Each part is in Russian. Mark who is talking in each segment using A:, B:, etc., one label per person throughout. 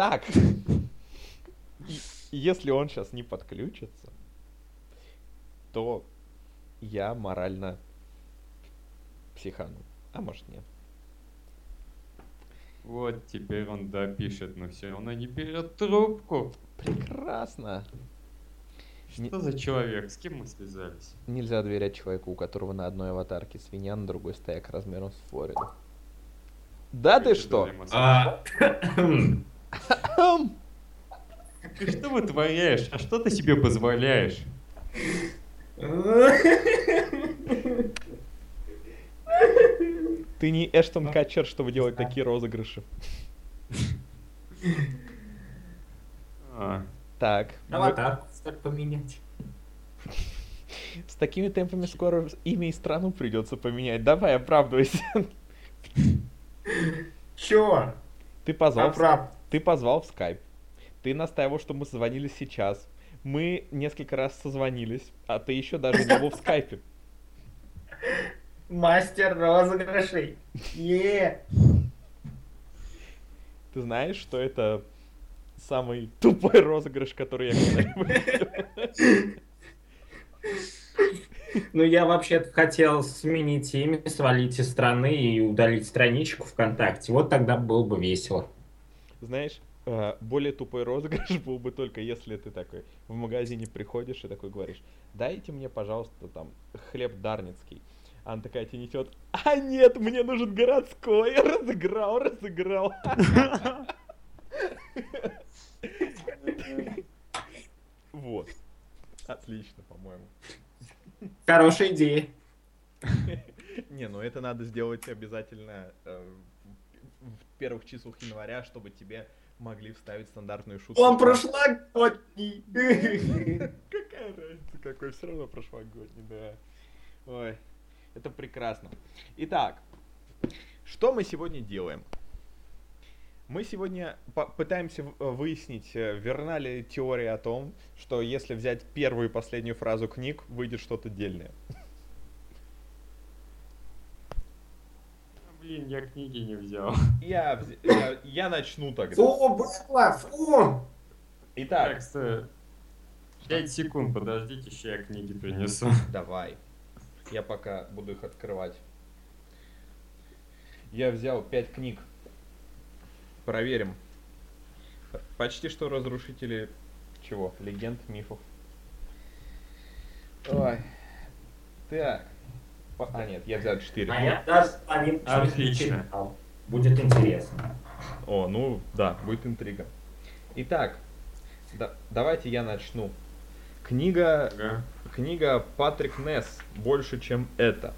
A: Так. Если он сейчас не подключится, то я морально психану. А может нет.
B: Вот теперь он допишет, но все равно не берет трубку.
A: Прекрасно. Не-
B: Что за человек? С кем мы связались?
A: Нельзя доверять человеку, у которого на одной аватарке свинья, на другой стояк размером с Флориду. Да ты что?
C: А,
B: Ты что вытворяешь? А что ты себе позволяешь?
A: Ты не Эштон Катчер, чтобы делать такие розыгрыши.
B: А,
A: Так.
C: Аватарку как поменять.
A: С такими темпами скоро имя и страну придется поменять. Давай, оправдывайся.
C: Чё?
A: Ты позвал,
C: Оправ-
A: ты позвал в скайп. Ты настаивал, что мы созвонились сейчас. Мы несколько раз созвонились, а ты еще даже не был в скайпе.
C: Мастер розыгрышей. Е.
A: Ты знаешь, что это самый тупой розыгрыш, который я когда-либо?
C: Ну, я вообще-то хотел сменить имя, свалить из страны и удалить страничку ВКонтакте. Вот тогда было бы весело.
A: Знаешь, э, более тупой розыгрыш был бы только если ты такой в магазине приходишь и такой говоришь, дайте мне, пожалуйста, там хлеб дарницкий. А она такая тебе несет, а нет, мне нужен городской. Разыграл, разыграл. Вот. Отлично, по-моему.
C: Хорошая идея.
A: Не, ну это надо сделать обязательно э, первых числах января, чтобы тебе могли вставить стандартную шутку.
C: Он
A: про-
C: прошлогодний.
A: Какая разница, какой все равно прошлогодний, да. Ой, это прекрасно. Итак, что мы сегодня делаем? Мы сегодня пытаемся выяснить, э, верна ли теория о том, что если взять первую и последнюю фразу книг, выйдет что-то дельное.
B: блин, я книги не взял.
A: Я, я, я начну тогда.
C: Фу, было, фу.
A: Итак,
B: Так. 5 секунд, подождите, еще я книги принесу.
A: Давай. Я пока буду их открывать. Я взял пять книг. Проверим. Почти что разрушители чего? Легенд, мифов. Ой. Так. По- А, нет, я взял четыре.
C: А я даже по ним
B: Отлично.
C: читал. Будет интересно.
A: О, ну да, будет интрига. Итак, да- давайте я начну. Книга
B: Ага.
A: Книга Патрик Несс «Больше, чем это».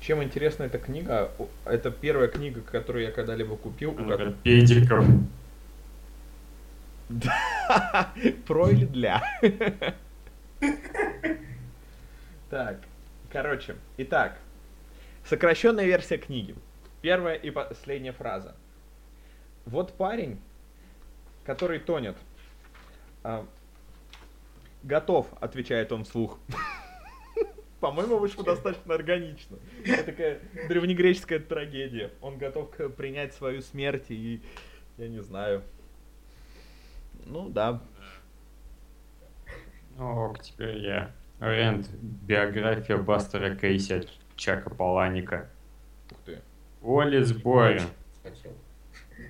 A: Чем интересна эта книга? Это первая книга, которую я когда-либо купил. у
B: Ну-ка,
A: ко-
B: Педиков.
A: Про или для? Так, короче, итак, сокращенная версия книги. Первая и последняя фраза. Вот парень, который тонет. а, готов, отвечает он вслух. По-моему, вышло достаточно органично. Это такая древнегреческая трагедия. Он готов принять свою смерть и, я не знаю. Ну да,
B: Ок, теперь я. Рент. Биография Бастера Кейси от Чака Паланика.
A: ух ты.
B: Уоллес Бойрон.
C: Хотел.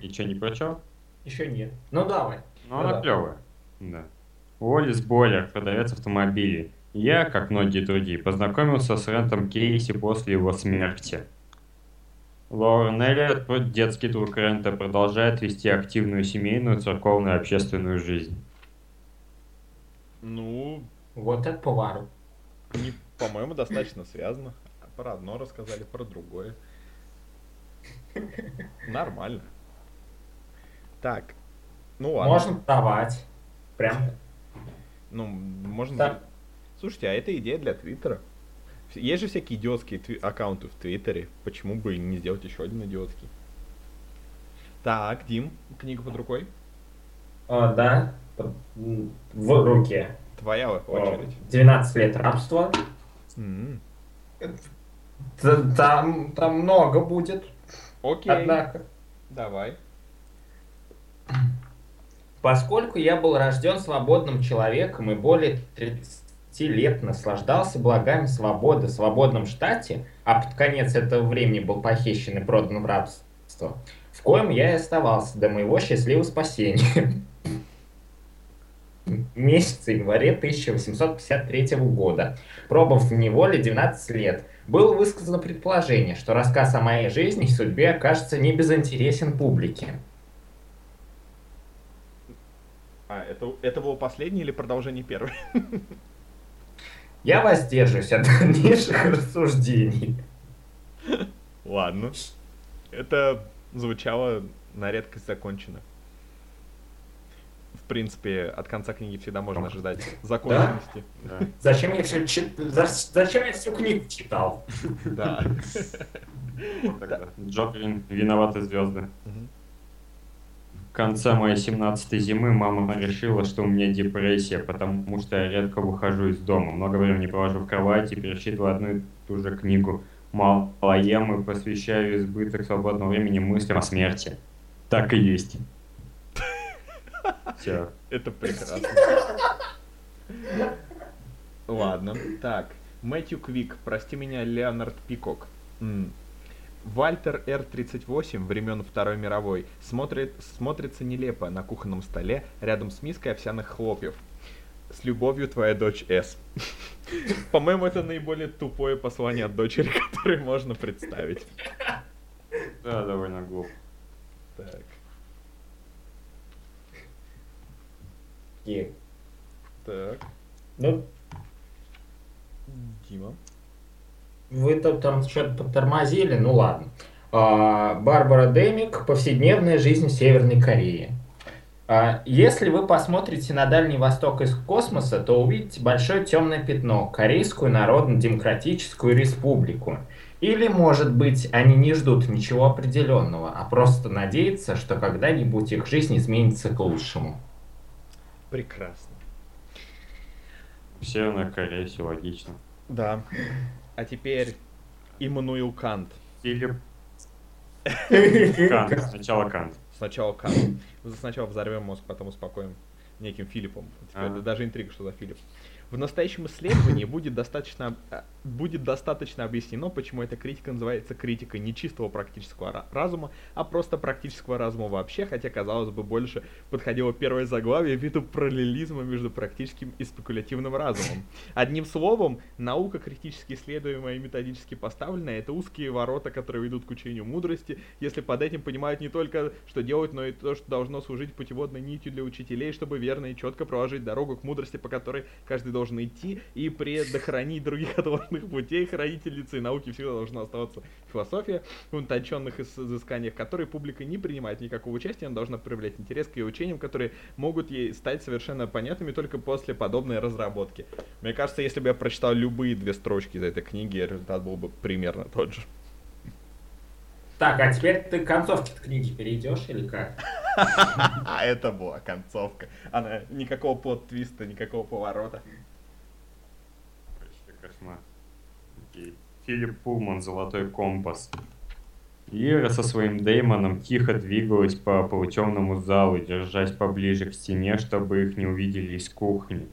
B: И что, не прочел?
C: Еще нет. Ну давай.
B: Ну,
C: Ну
B: она
C: да.
B: клевая. Да. Уоллес Бойлер, продавец автомобилей. Я, как многие другие, познакомился с Рентом Кейси после его смерти. Лорен Эллиот, детский друг Рента, продолжает вести активную семейную, церковную и общественную жизнь.
A: Ну,
C: Вот это поворот.
A: не, по-моему, достаточно связано. Про одно рассказали, про другое. Нормально. Так. Ну ладно.
C: Можно давать. Прям.
A: Ну, можно...
C: Так.
A: Слушайте, а это идея для Твиттера. Есть же всякие идиотские тви- аккаунты в Твиттере. Почему бы не сделать еще один идиотский? Так, Дим, книга под рукой.
C: О, да. Под- м, В руке.
A: Твоя очередь.
C: 12 лет рабства. Там, там много будет.
A: Окей,
C: Однако.
A: давай.
C: Поскольку я был рожден свободным человеком и более 30 лет наслаждался благами свободы в свободном штате, а под конец этого времени был похищен и продан в рабство, в коем я и оставался до моего счастливого спасения. Месяца январе 1853 года, пробыв в неволе 12 лет, было высказано предположение, что рассказ о моей жизни и судьбе окажется не безинтересен публике.
A: А, это, это было последнее или продолжение первой?
C: Я воздержусь от дальнейших рассуждений.
A: Ладно. Это звучало на редкость закончено. В принципе, от конца книги всегда можно ожидать законченности.
B: Да.
C: Зачем я, все, чит- зачем я всю книгу читал?
A: Да.
B: Джокерин, виноваты звезды. В конце моей 17 зимы мама решила, что у меня депрессия, потому что я редко выхожу из дома. Много времени провожу в кровати, пересчитываю одну и ту же книгу. Мало ем и посвящаю избыток свободного времени мыслям о смерти. Так и есть. Все.
A: Это прекрасно. Ладно, так. Мэтью Квик, прости меня, Леонард Пикок. Вальтер Р-38 времен Второй мировой смотрит, смотрится нелепо на кухонном столе рядом с миской овсяных хлопьев. С любовью, твоя дочь С. По-моему, это наиболее тупое послание от дочери, которое можно представить.
B: Да, довольно глупо.
A: Так.
C: И,
A: Так.
C: Ну,
A: Дима.
C: вы там, там что-то подтормозили, ну ладно. А, Барбара Демик «Повседневная жизнь в Северной Корее». А, Если вы посмотрите на Дальний Восток из космоса, то увидите большое темное пятно – Корейскую Народно-Демократическую Республику. Или, может быть, они не ждут ничего определенного, а просто надеются, что когда-нибудь их жизнь изменится к лучшему.
A: Прекрасно.
B: Северная Корея, все логично.
A: Да. А теперь Иммануил Кант.
B: Филипп Кант. Сначала Кант.
A: Сначала Кант. Сначала взорвем мозг, потом успокоим неким Филиппом. Теперь
B: Ага.
A: Даже интрига, что за Филипп. В настоящем исследовании будет достаточно, а, будет достаточно объяснено, почему эта критика называется критикой не чистого практического ра- разума, а просто практического разума вообще, хотя, казалось бы, больше подходило первое заглавие ввиду параллелизма между практическим и спекулятивным разумом. Одним словом, наука, критически исследуемая и методически поставленная, это узкие ворота, которые ведут к учению мудрости, если под этим понимают не только, что делать, но и то, что должно служить путеводной нитью для учителей, чтобы верно и четко проложить дорогу к мудрости, по которой каждый должен идти, и предохранить других от ложных путей. Хранительницей науки всегда должна оставаться философия, в утонченных изысканиях которой публика не принимает никакого участия, она должна проявлять интерес к ее учениям, которые могут ей стать совершенно понятными только после подобной разработки. Мне кажется, если бы я прочитал любые две строчки из этой книги, результат был бы примерно тот же.
C: Так, а теперь ты к концовке книги перейдешь или как?
A: А это была концовка. Она никакого плод-твиста, никакого поворота.
B: Кошмар. Окей. Филипп Пулман «Золотой компас». Лира со своим Деймоном тихо двигалась по полутемному залу, держась поближе к стене, чтобы их не увидели из кухни.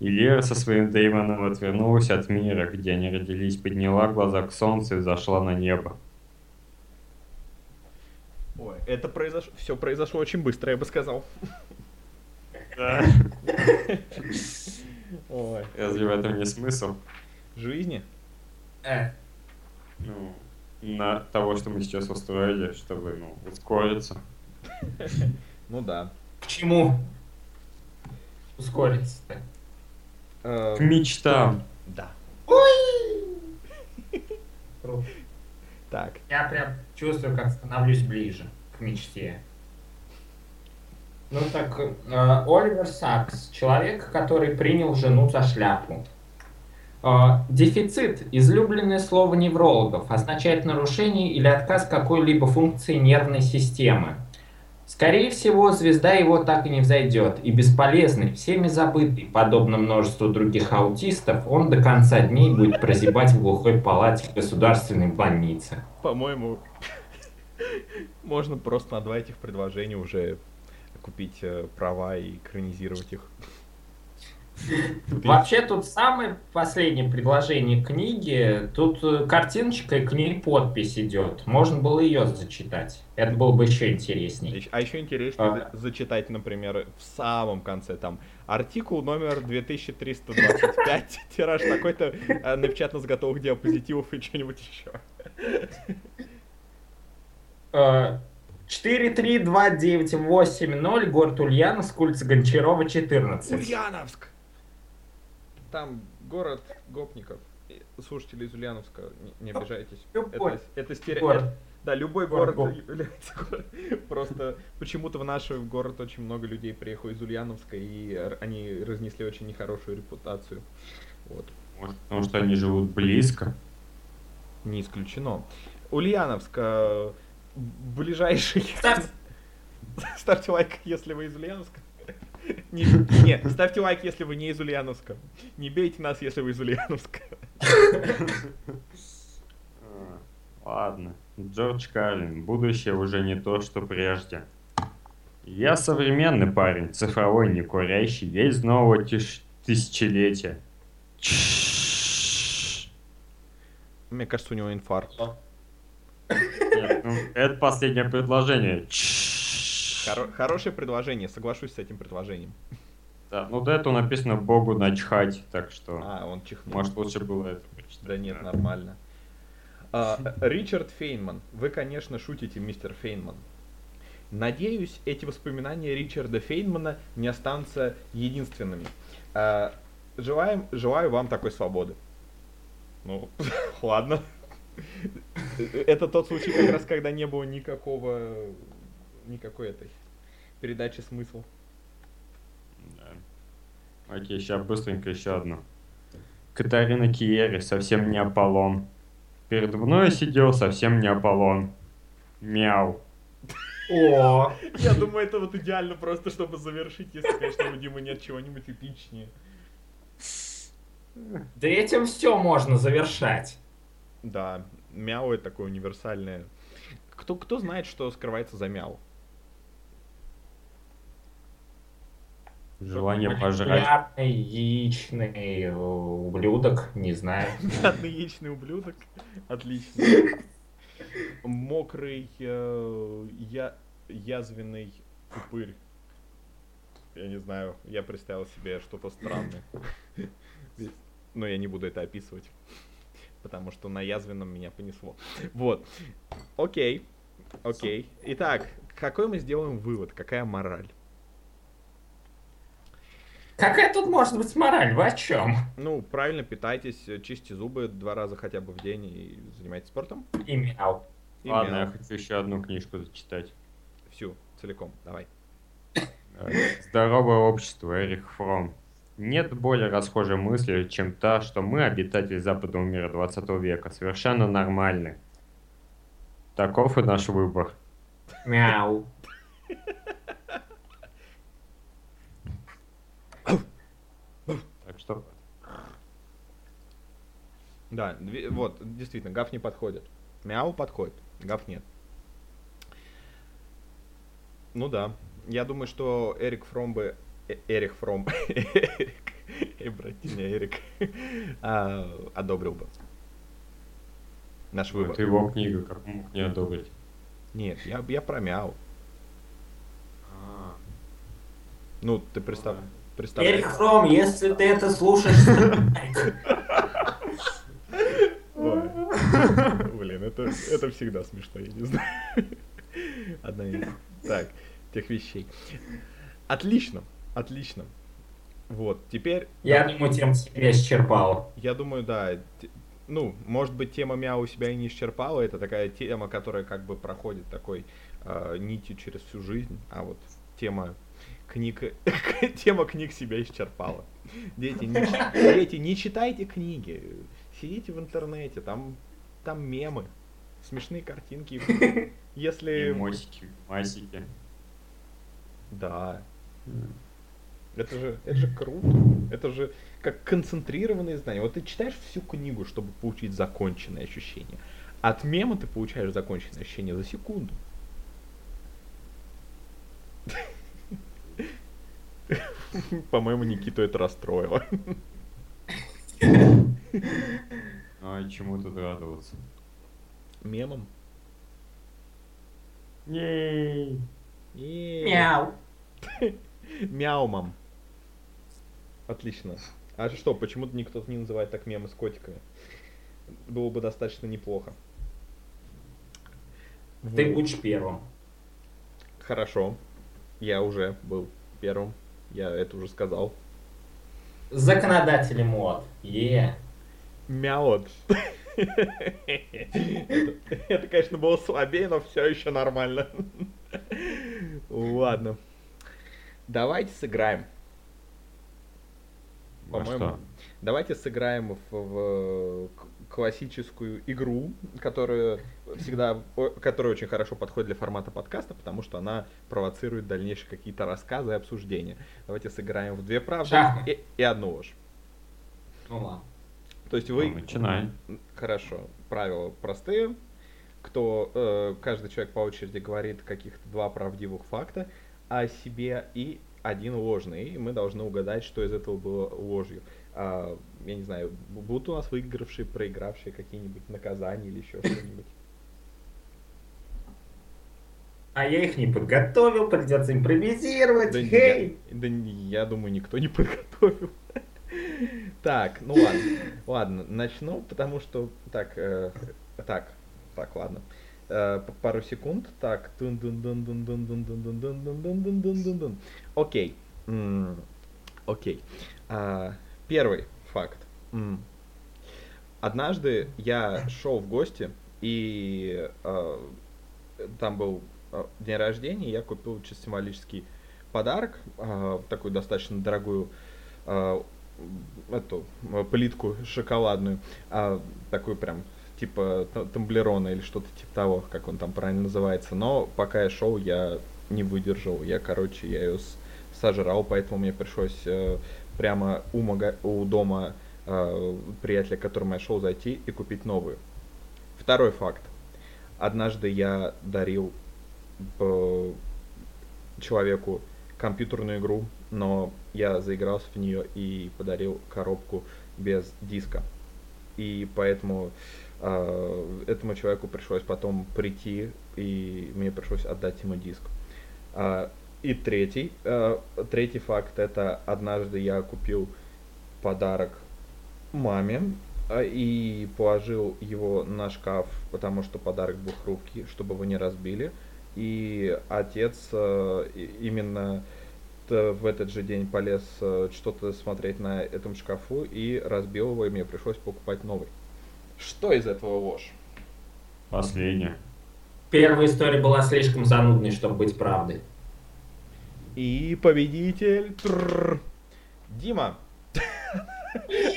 B: И Лера со своим Деймоном отвернулась от мира, где они родились, подняла глаза к солнцу и зашла на небо.
A: Ой, это произошло, все произошло очень быстро, я бы сказал. Ой,
B: Разве в этом не смысл?
A: жизни?
C: Э,
B: Ну, на того, что мы сейчас устроили, чтобы, ну, ускориться.
A: Ну да.
C: к чему ускориться-то?
A: Э,
B: К мечтам.
A: Да.
C: Круто.
A: Так,
C: Я прям чувствую, как становлюсь ближе к мечте. Ну так, э, Оливер Сакс, человек, который принял жену за шляпу. Э, дефицит, излюбленное слово неврологов, означает нарушение или отказ какой-либо функции нервной системы. Скорее всего, звезда его так и не взойдет, и бесполезный, всеми забытый, подобно множеству других аутистов, он до конца дней будет прозябать в глухой палате государственной больницы.
A: по-моему, можно просто на два этих предложения уже купить э, права и экранизировать их.
C: Вообще тут самое последнее предложение книги, тут э, картиночка и к ней подпись идет. Можно было ее зачитать. Это было бы еще интереснее.
A: А еще интереснее
C: А.
A: за- зачитать, например, в самом конце там артикул номер 2325, тираж такой-то, э, напечатан с готовых диапозитивов и что-нибудь еще.
C: Э, 43290, город Ульяновск, улица Гончарова, 14.
A: Ульяновск! Там город гопников. Слушатели из Ульяновска, не, не обижайтесь.
C: Любой
A: Это, это стере-
C: город.
A: это- Да, любой
C: Город
A: город, является. Просто почему-то в наш город очень много людей приехало из Ульяновска, и они разнесли очень нехорошую репутацию. Вот.
B: Может, потому что они живут близко.
A: Не исключено. Ульяновск, э, ближайший...
C: Ставь-
A: Ставьте лайк, если вы из Ульяновска. Не, не, ставьте лайк, если вы не из Ульяновска. Не бейте нас, если вы из Ульяновска.
B: Ладно. Джордж Карлин. Будущее уже не то, что прежде. Я современный парень, цифровой, не курящий, весь нового тиш- тысячелетия.
A: Мне кажется, у него инфаркт.
B: Нет, ну, это последнее предложение.
A: Хоро- хорошее предложение, соглашусь с этим предложением.
B: Да, ну до этого написано Богу начхать, так что
A: А, он чихнул.
B: может лучше было это прочитать.
A: Да нет, нормально. А, Ричард Фейнман. Вы, конечно, шутите, мистер Фейнман. Надеюсь, эти воспоминания Ричарда Фейнмана не останутся единственными. А, желаем, желаю вам такой свободы. Ну, ладно. Это тот случай, как раз, когда не было никакого, никакой этой передачи смысла.
B: Да. Окей, сейчас быстренько еще одно. Катарина Киери, совсем не Аполлон. Перед мной сидел совсем не Аполлон. Мяу.
C: О,
A: Я думаю, это вот идеально просто, чтобы завершить, если, конечно, у Димы нет чего-нибудь эпичнее.
C: да этим все можно завершать.
A: Да, мяу это такое универсальное. Кто, кто знает, что скрывается за мяу?
B: Желание пожрать.
C: Популярный яичный ублюдок, не знаю.
A: Мятный яичный ублюдок. Отлично. Мокрый, э, я, язвенный упырь. Я не знаю, я представил себе что-то странное. Но я не буду это описывать. Потому что на язвенном меня понесло. Вот. Окей. Окей. Итак, какой мы сделаем вывод? Какая мораль?
C: Какая тут может быть мораль? Вы о чем?
A: Ну, правильно питайтесь, чистите зубы два раза хотя бы в день и занимайтесь спортом.
C: И мяу.
A: И
B: Ладно,
A: мяу.
B: я хочу еще одну книжку зачитать.
A: Всю, целиком, давай.
B: Э, Здоровое общество, Эрих Фром. Нет более расхожей мысли, чем та, что мы, обитатели западного мира 20 века, совершенно нормальны. Таков и наш выбор.
C: Мяу.
B: Так что
A: Да, вот, действительно, гаф не подходит. Мяу подходит, гаф нет. Ну да, я думаю, что Эрик Фром бы... э, Эрик Фром... Эрик... Эй, братья, Эрик. а, Одобрил бы. Наш выбор.
B: это его книга, как мог не одобрить.
A: Нет, я, я про мяу. Ну, ты представь... представляешь...
C: Эрик Фром, если ты это слушаешь.
A: Блин, это, это всегда смешно, я не знаю. Одна из, так, тех вещей. Отлично, отлично. Вот, теперь,
C: я думаю, тем себя исчерпал.
A: я думаю, да, ну, может быть, тема мяу себя и не исчерпала, это такая тема, которая как бы проходит такой э, нитью через всю жизнь, а вот тема книг, тема книг себя исчерпала. Дети, не, дети, не читайте книги, сидите в интернете, там, там мемы, смешные картинки. Если...
B: Эмосики, масики.
A: Да, это же, это же круто. Это же как концентрированные знания. Вот ты читаешь всю книгу, чтобы получить законченное ощущение. От мема ты получаешь законченное ощущение за секунду. По-моему, Никиту это расстроило.
B: А чему тут радоваться?
A: Мемом?
C: Мяу.
A: Мяумом. Отлично. А что, почему-то никто не называет так мемы с котиками? Было бы достаточно неплохо.
C: Ты
A: Вот.
C: будешь первым.
A: Хорошо. Я уже был первым. Я это уже сказал.
C: Законодатели мод. Е.
A: Мяот. Это, это, конечно, было слабее, но все еще нормально. Ладно. Давайте сыграем.
B: Во
A: По-моему,
B: что?
A: Давайте сыграем в, в классическую игру, которая всегда, которая очень хорошо подходит для формата подкаста, потому что она провоцирует дальнейшие какие-то рассказы и обсуждения. Давайте сыграем в две правды и, и одну ложь.
C: Ну.
A: То есть
B: Ну,
A: вы
B: начинай.
A: Хорошо. Правила простые. Кто, э, каждый человек по очереди говорит каких-то два правдивых факта о себе и один ложный. И мы должны угадать, что из этого было ложью. А, я не знаю, будут у нас выигравшие, проигравшие какие-нибудь наказания или еще что-нибудь.
C: А я их не подготовил, придется импровизировать.
A: Да,
C: Хей!
A: я, да я думаю, никто не подготовил. Так, ну ладно. Ладно, начну, потому что... Так, э, так, так, ладно. Э, Э, пару секунд. Так. дун дун дун дун дун дун дун дун дун дун дун дун дун. Окей. Окей. А, первый факт. Однажды я шел в гости, и э, там был э, день рождения, я купил чисто символический подарок, такую достаточно дорогую эту плитку шоколадную, такую прям типа тамблерона или что-то типа того, как он там правильно называется. Но пока я шел, я не выдержал. Я, короче, я ее сожрал, поэтому мне пришлось э, прямо у, мага- у дома э, приятеля, к которому я шел, зайти и купить новую. Второй факт. Однажды я дарил э, человеку компьютерную игру, но я заигрался в нее и подарил коробку без диска. И поэтому этому человеку пришлось потом прийти, и мне пришлось отдать ему диск. А, и третий, э, третий факт, это однажды я купил подарок маме а, и положил его на шкаф, потому что подарок был хрупкий, чтобы его не разбили. И отец э, именно в этот же день полез э, что-то смотреть на этом шкафу и разбил его, и мне пришлось покупать новый. Что из этого ложь?
B: Последнее.
C: Первая история была слишком занудной, чтобы быть правдой.
A: И победитель... Трррр. Дима.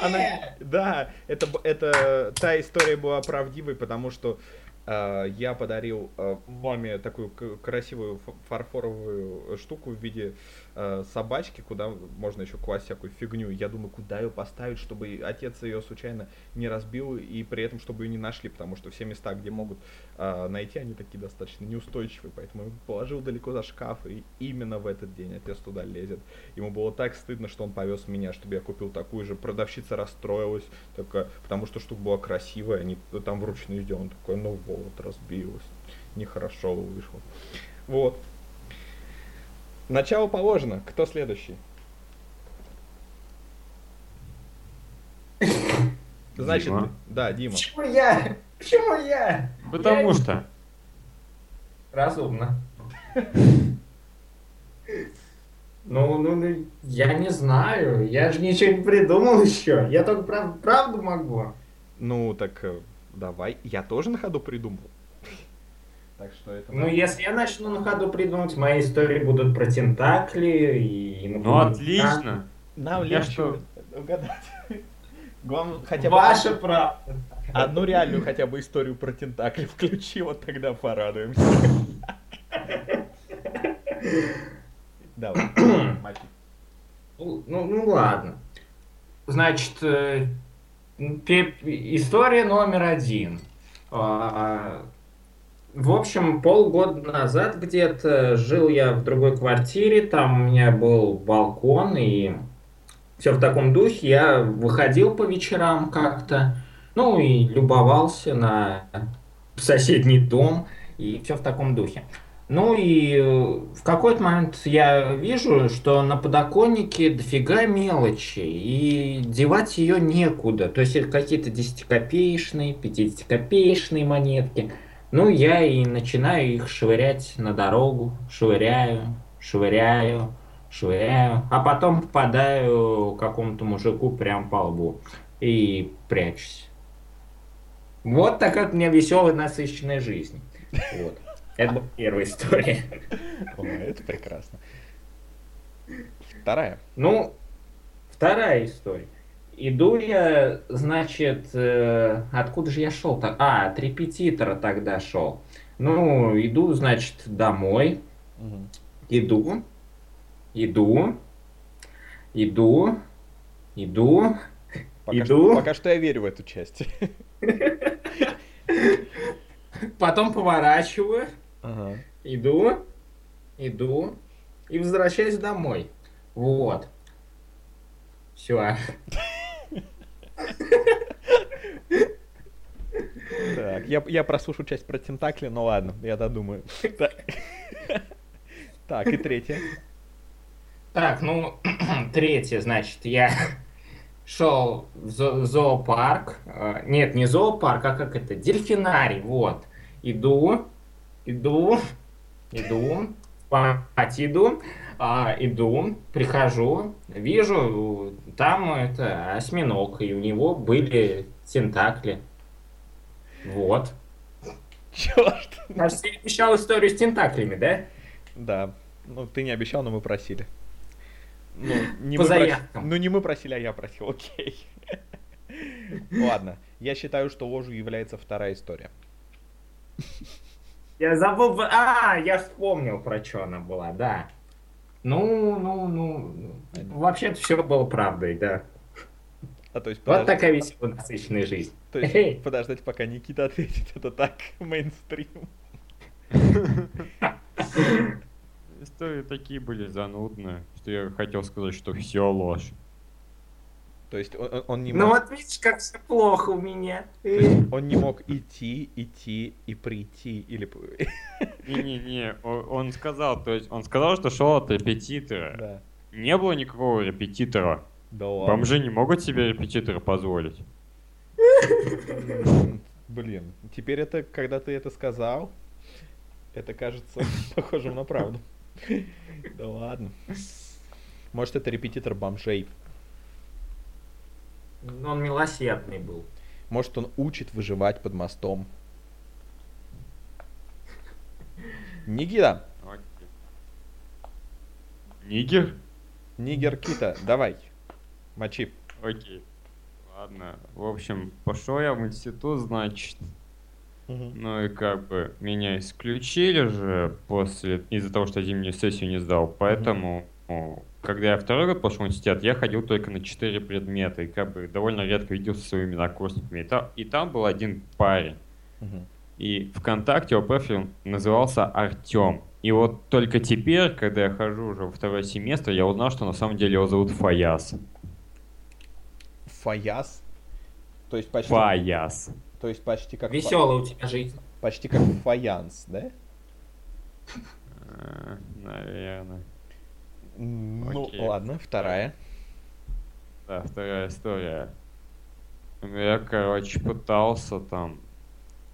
A: Она, да, это, это та история была правдивой, потому что я подарил э, маме такую красивую фарфоровую штуку в виде э, собачки, куда можно еще класть всякую фигню. Я думаю, куда ее поставить, чтобы отец ее случайно не разбил, и при этом, чтобы ее не нашли, потому что все места, где могут э, найти, они такие достаточно неустойчивые, поэтому я положил далеко за шкаф, и именно в этот день отец туда лезет. Ему было так стыдно, что он повез меня, чтобы я купил такую же. Продавщица расстроилась, такая, потому что штука была красивая, они там вручную сделан. Такой, ну вот, разбилась. Нехорошо вышло. Вот. Начало положено. Кто следующий? Значит,
B: Дима.
A: да, Дима.
C: Почему я? Почему я?
B: Потому
C: Я-
B: что.
C: Разумно. Ну, ну, ну, я не знаю. Я же ничего не придумал еще. Я только прав- правду могу.
A: Ну, так э, давай. Я тоже на ходу придумал. Так что это...
C: Ну, если я начну на ходу придумывать, мои истории будут про тентакли и...
B: Ну отлично.
A: Нам легче угадать. Главное, хотя бы
C: Ваша правда.
A: Одну реальную хотя бы историю про тентакли включи, вот тогда порадуемся. Давай.
C: Ну, ну, ну, ладно. Значит, э, история номер один. А, в общем, полгода назад где-то жил я в другой квартире, там у меня был балкон, и все в таком духе. Я выходил по вечерам как-то, ну и любовался на соседний дом, и все в таком духе. Ну и э, в какой-то момент я вижу, что на подоконнике дофига мелочи, и девать ее некуда. То есть какие-то 10-копеечные, 50-копеечные монетки. Ну, я и начинаю их швырять на дорогу, швыряю, швыряю, швыряю, а потом попадаю какому-то мужику прям по лбу и прячусь. Вот такая вот у меня веселая, насыщенная жизнь. Вот. Это была первая история.
A: Ой, это прекрасно. Вторая.
C: Ну, вторая история. Иду я, значит, э, откуда же я шел? -то? А, от репетитора тогда шел. Ну, иду, значит, домой.
A: Мгм.
C: Иду, иду, иду, иду,
A: Пока,
C: Иду.
A: Что, пока что я верю в эту часть.
C: Потом поворачиваю,
A: Ага.
C: иду, иду и возвращаюсь домой. Вот. Все.
A: Так, я, я прослушаю часть про тентакли, но ладно, я додумаю. Так, и третья.
C: Так, ну, третье, значит, я шел в зо- зоопарк. Э, Нет, не зоопарк, а как это? Дельфинарий, вот. Иду, иду, иду, спать иду, а, иду, прихожу, вижу, там это осьминог, и у него были тентакли. Вот.
A: Черт.
C: Я обещал историю с тентаклями, да?
A: Да. Ну, ты не обещал, но мы просили. Ну, не
C: По
A: мы
C: заявкам.
A: Ну, не мы просили, а я просил, окей. Ладно, я считаю, что ложью является вторая история.
C: Я забыл... А, я вспомнил, про что она была, да. Ну, ну, ну... Вообще-то все было правдой, да.
A: А то есть,
C: Вот такая веселая, насыщенная жизнь.
A: то есть
C: Эй.
A: подождать, пока Никита ответит, это так, мейнстрим.
B: Истории такие были занудные, что я хотел сказать, что все ложь.
A: То есть он, он- не
C: Ну
A: мог,
C: вот видишь, как все плохо у меня.
A: он не мог идти, идти и прийти, или...
B: Не-не-не, он сказал, то есть он сказал, что шел от репетитора.
A: Да.
B: Не было никакого репетитора.
A: Да ладно.
B: Бомжи не могут себе репетитора позволить.
A: Блин, теперь это, когда ты это сказал, это кажется похожим на правду. Да ладно. Может, это репетитор бомжей.
C: Ну, Он милосердный был.
A: Может, он учит выживать под мостом.
B: Окей. Нигер?
A: Нигер Кита, давай. Мочи.
B: Окей. Ладно. В общем, пошел я в институт, значит. Ну и как бы меня исключили же после из-за того, что зимнюю сессию не сдал. Поэтому, ну, когда я второй год пошел в университет, я ходил только на четыре предмета и как бы довольно редко виделся со своими однокурсниками. И там, и там был один парень.
A: Мгм.
B: И ВКонтакте его профиль назывался Артем. И вот только теперь, когда я хожу уже во второй семестр, я узнал, что на самом деле его зовут Фаяс.
A: Фаяс. То есть почти,
B: Фаяс.
A: То есть почти как фа-
C: Веселая у тебя жизнь.
A: почти как фаянс, да?
B: Э, Наверное.
A: Ну,
B: Окей.
A: ладно, вторая.
B: Да, вторая история. Я, короче, пытался там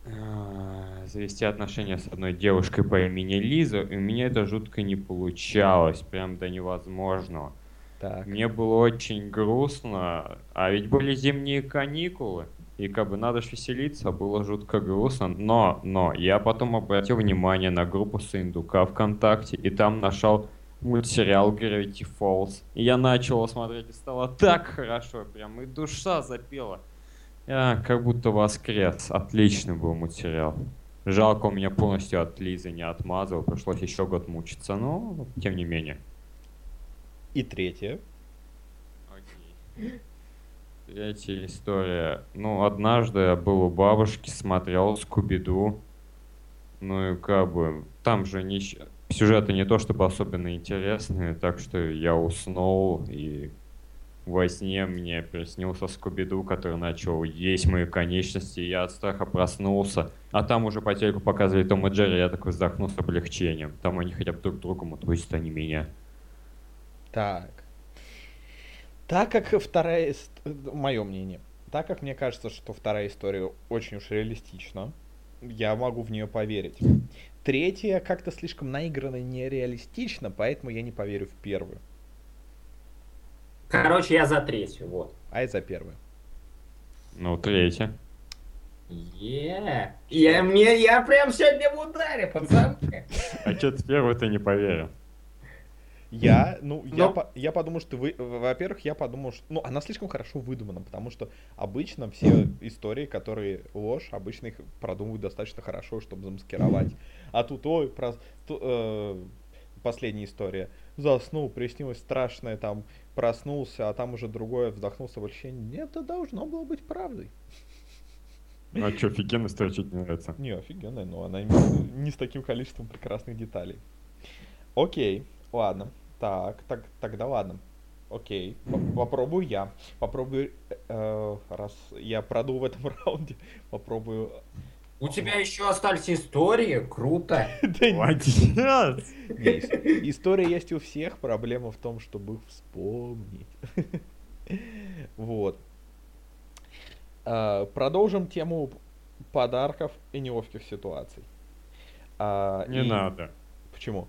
B: э, завести отношения с одной девушкой по имени Лиза, и у меня это жутко не получалось, прям до невозможного.
A: Так.
B: Мне было очень грустно, а ведь были зимние каникулы, и как бы надо ж веселиться, было жутко грустно. Но, но, я потом обратил внимание на группу Сындука ВКонтакте, и там нашел мультсериал Gravity Falls. И я начал смотреть, и стало так хорошо, прям и душа запела. Я как будто воскрес. Отличный был мультсериал. Жалко, он меня полностью от Лизы не отмазал, пришлось еще год мучиться, но тем не менее.
A: И третья.
B: Окей. Третья история. Ну, однажды я был у бабушки, смотрел Скуби-Ду. Ну и как бы, там же нич... сюжеты не то чтобы особенно интересные, так что я уснул и во сне мне приснился Скуби-Ду, который начал есть мои конечности, и я от страха проснулся. А там уже по телеку показывали Том и Джерри, я такой вздохнул с облегчением. Там они хотя бы друг другу мутузят, а не меня.
A: Так. Так как вторая... Мое мнение. Так как мне кажется, что вторая история очень уж реалистична, я могу в нее поверить. Третья как-то слишком наигранно нереалистично, поэтому я не поверю в первую.
C: Короче, я за третью, вот.
A: А я за первую.
B: Ну, третья.
C: Е, я, мне, я прям сегодня в ударе, пацаны.
B: А что ты первую-то не поверил?
A: Я, ну, я,
C: Ну.
A: по- я подумал, что вы, во-первых, я подумал, что, ну, она слишком хорошо выдумана, потому что обычно все истории, которые ложь, обычно их продумывают достаточно хорошо, чтобы замаскировать. А тут, ой, про, ту- э, последняя история. Заснул, приснилось страшное, там, проснулся, а там уже другое, вздохнул с облегчением. Нет, это должно было быть правдой.
B: Ну, а что, офигенно история, что тебе нравится?
A: Не, офигенная, но она не, не с таким количеством прекрасных деталей. Окей, ладно. Так, так, тогда ладно. Окей, по- попробую я. Попробую, э, раз я продул в этом раунде, попробую...
C: У тебя еще остались истории? Круто.
A: Да не-
B: Молодец!
A: не, ис- История есть у всех, проблема в том, чтобы их вспомнить. Вот. А, Продолжим тему подарков и неловких ситуаций. А,
B: Не надо.
A: Почему?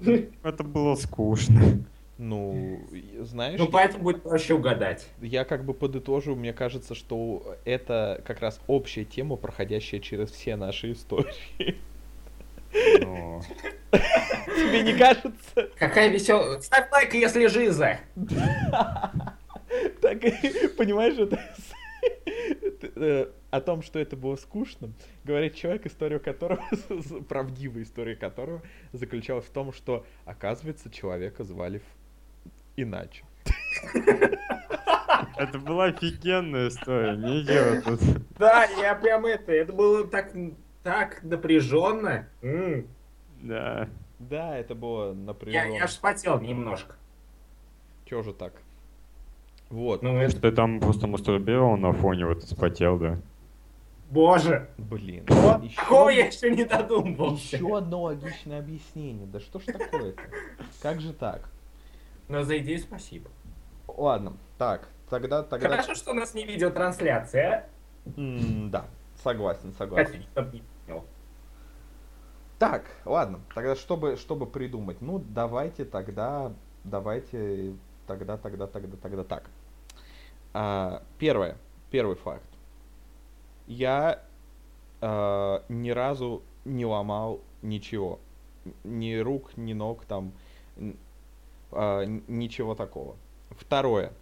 B: Это было скучно.
A: Ну, знаешь,
C: Ну, поэтому будет проще угадать.
A: я как бы подытожу, мне кажется, что это как раз общая тема, проходящая через все наши истории.
B: Ну,
A: Тебе не кажется?
C: Какая веселая... Ставь лайк, если жиза.
A: Так, понимаешь, это о том, что это было скучно, говорит человек, историю которого, правдивая история которого заключалась в том, что, оказывается, человека звали иначе.
B: Это была офигенная история, не делай тут.
C: Да, я прям это... Это было так, так напряженно. М.
B: Да.
A: Да, это было
C: Я,
A: напряженно.
C: я ж спотел немножко.
A: Чё же так? Вот,
C: Ну, это...
B: Ты там просто мастурбировал на фоне, вот и спотел, да?
C: Боже.
A: блин.
C: Вот такого я еще не додумался.
A: Еще одно логичное объяснение. Да что ж такое-то? Как же так?
C: Но за идею спасибо.
A: Ладно, так, тогда, тогда...
C: Хорошо, что у нас не видеотрансляция,
A: М, да, согласен,
C: а?
A: согласен. Так, ладно, тогда чтобы, чтобы придумать, ну давайте тогда, давайте тогда, тогда, тогда, тогда так. А, первое, первый факт. Я а, ни разу не ломал ничего, ни рук, ни ног там, а, ничего такого. Второе,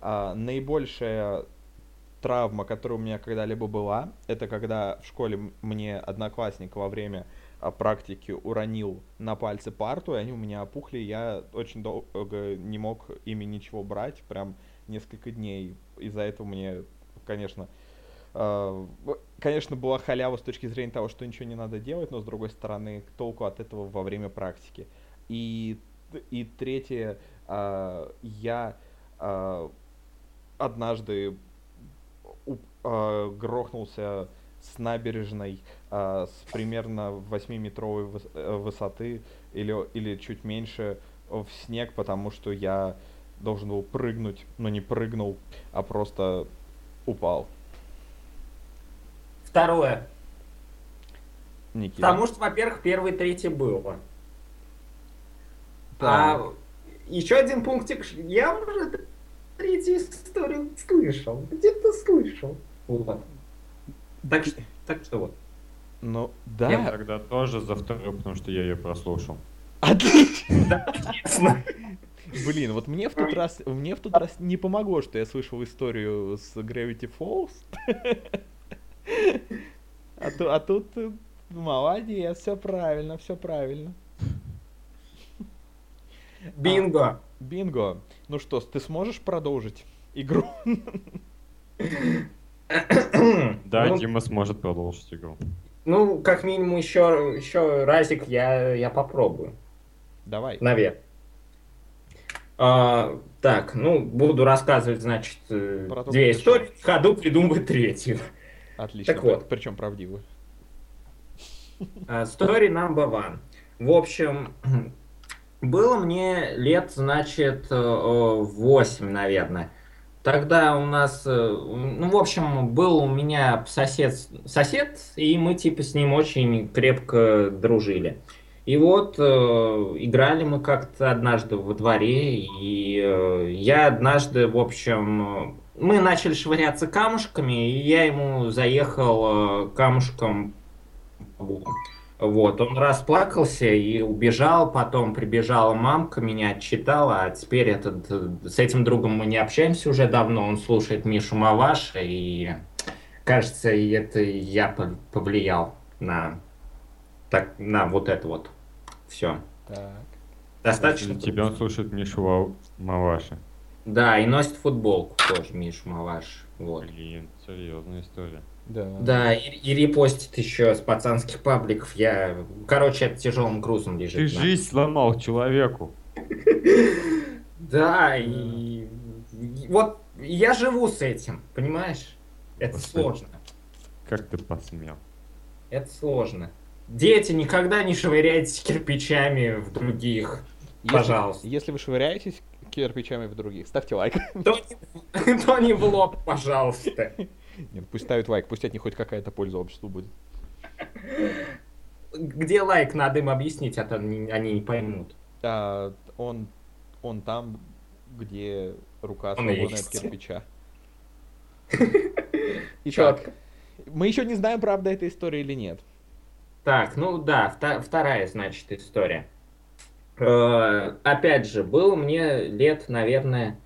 A: а, наибольшая травма, которая у меня когда-либо была, это когда в школе мне одноклассник во время а, практики уронил на пальцы парту, и они у меня опухли, я очень долго не мог ими ничего брать, прям несколько дней. Из-за этого мне, конечно, в- конечно, была халява с точки зрения того, что ничего не надо делать, но с другой стороны, толку от этого во время практики. И, и третье, а, я а, однажды грохнулся с набережной с примерно 8-метровой выс- э, высоты или, или чуть меньше в снег, потому что я должен был прыгнуть, но не прыгнул, а просто упал.
C: Второе.
A: Никита.
C: Потому что, во-первых, первый и третий было.
A: Так.
C: А еще один пунктик. Я уже третью историю слышал. Где-то слышал. Вот. Так, что- так что вот.
A: Ну,
B: Я
A: да.
B: тогда тоже за вторую, потому что я ее прослушал.
A: Отлично. Блин, вот мне в тот раз, мне в тот раз не помогло, что я слышал историю с Gravity Falls. А, ту- а тут э, молодец, все правильно, все правильно.
C: Бинго.
A: Бинго. Ну что, ты сможешь продолжить игру?
B: Да,
C: Ну,
B: Дима сможет продолжить игру.
C: Ну, как минимум, еще, еще разик я, я попробую.
A: Давай.
C: Наверное. А, так, ну, буду рассказывать, значит, э,
A: Про
C: две истории, в ходу придумываю третью.
A: Отлично.
C: Так вот.
A: Причем правдивую.
C: А, Story number one. В общем, было мне лет, значит, 8, наверное. Тогда у нас, э, ну, в общем, был у меня сосед, сосед, и мы, типа, с ним очень крепко дружили. И вот э, играли мы как-то однажды во дворе, и э, я однажды, в общем, э, мы начали швыряться камушками, и я ему заехал э, камушком. Вот, он расплакался и убежал, потом прибежала мамка, меня отчитала, а теперь этот, э, с этим другом мы не общаемся уже давно, он слушает Мишу Маваша, и кажется, это я пов- повлиял на, так, на вот это вот все.
A: Так.
C: Достаточно?
B: Если тебя он слушает Мишу Ва- Маваши.
C: Да, и носит футболку тоже Мишу Маваш. Вот.
B: Блин, серьезная история.
A: Да.
C: Да, и, и репостит еще с пацанских пабликов. Я, короче, это тяжелым грузом лежит.
B: Ты
C: на-
B: жизнь сломал человеку.
C: Да, и, вот я живу с этим, понимаешь? Это сложно.
B: Как ты посмел?
C: Это сложно. Дети, никогда не швыряйтесь кирпичами в других.
A: Если-
C: Пожалуйста.
A: Если вы швыряетесь кирпичами в других, ставьте лайк.
C: То не, то не в лоб, пожалуйста.
A: Нет, пусть ставят лайк, пусть от них хоть какая-то польза обществу будет.
C: Где лайк, надо им объяснить, а то они, они не поймут.
A: А, он, он там, где рука свободная от кирпича. Итак,
C: Четко.
A: мы еще не знаем, правда эта история или нет.
C: Так, ну да, вторая, значит, история. Э, опять же, было мне лет, наверное,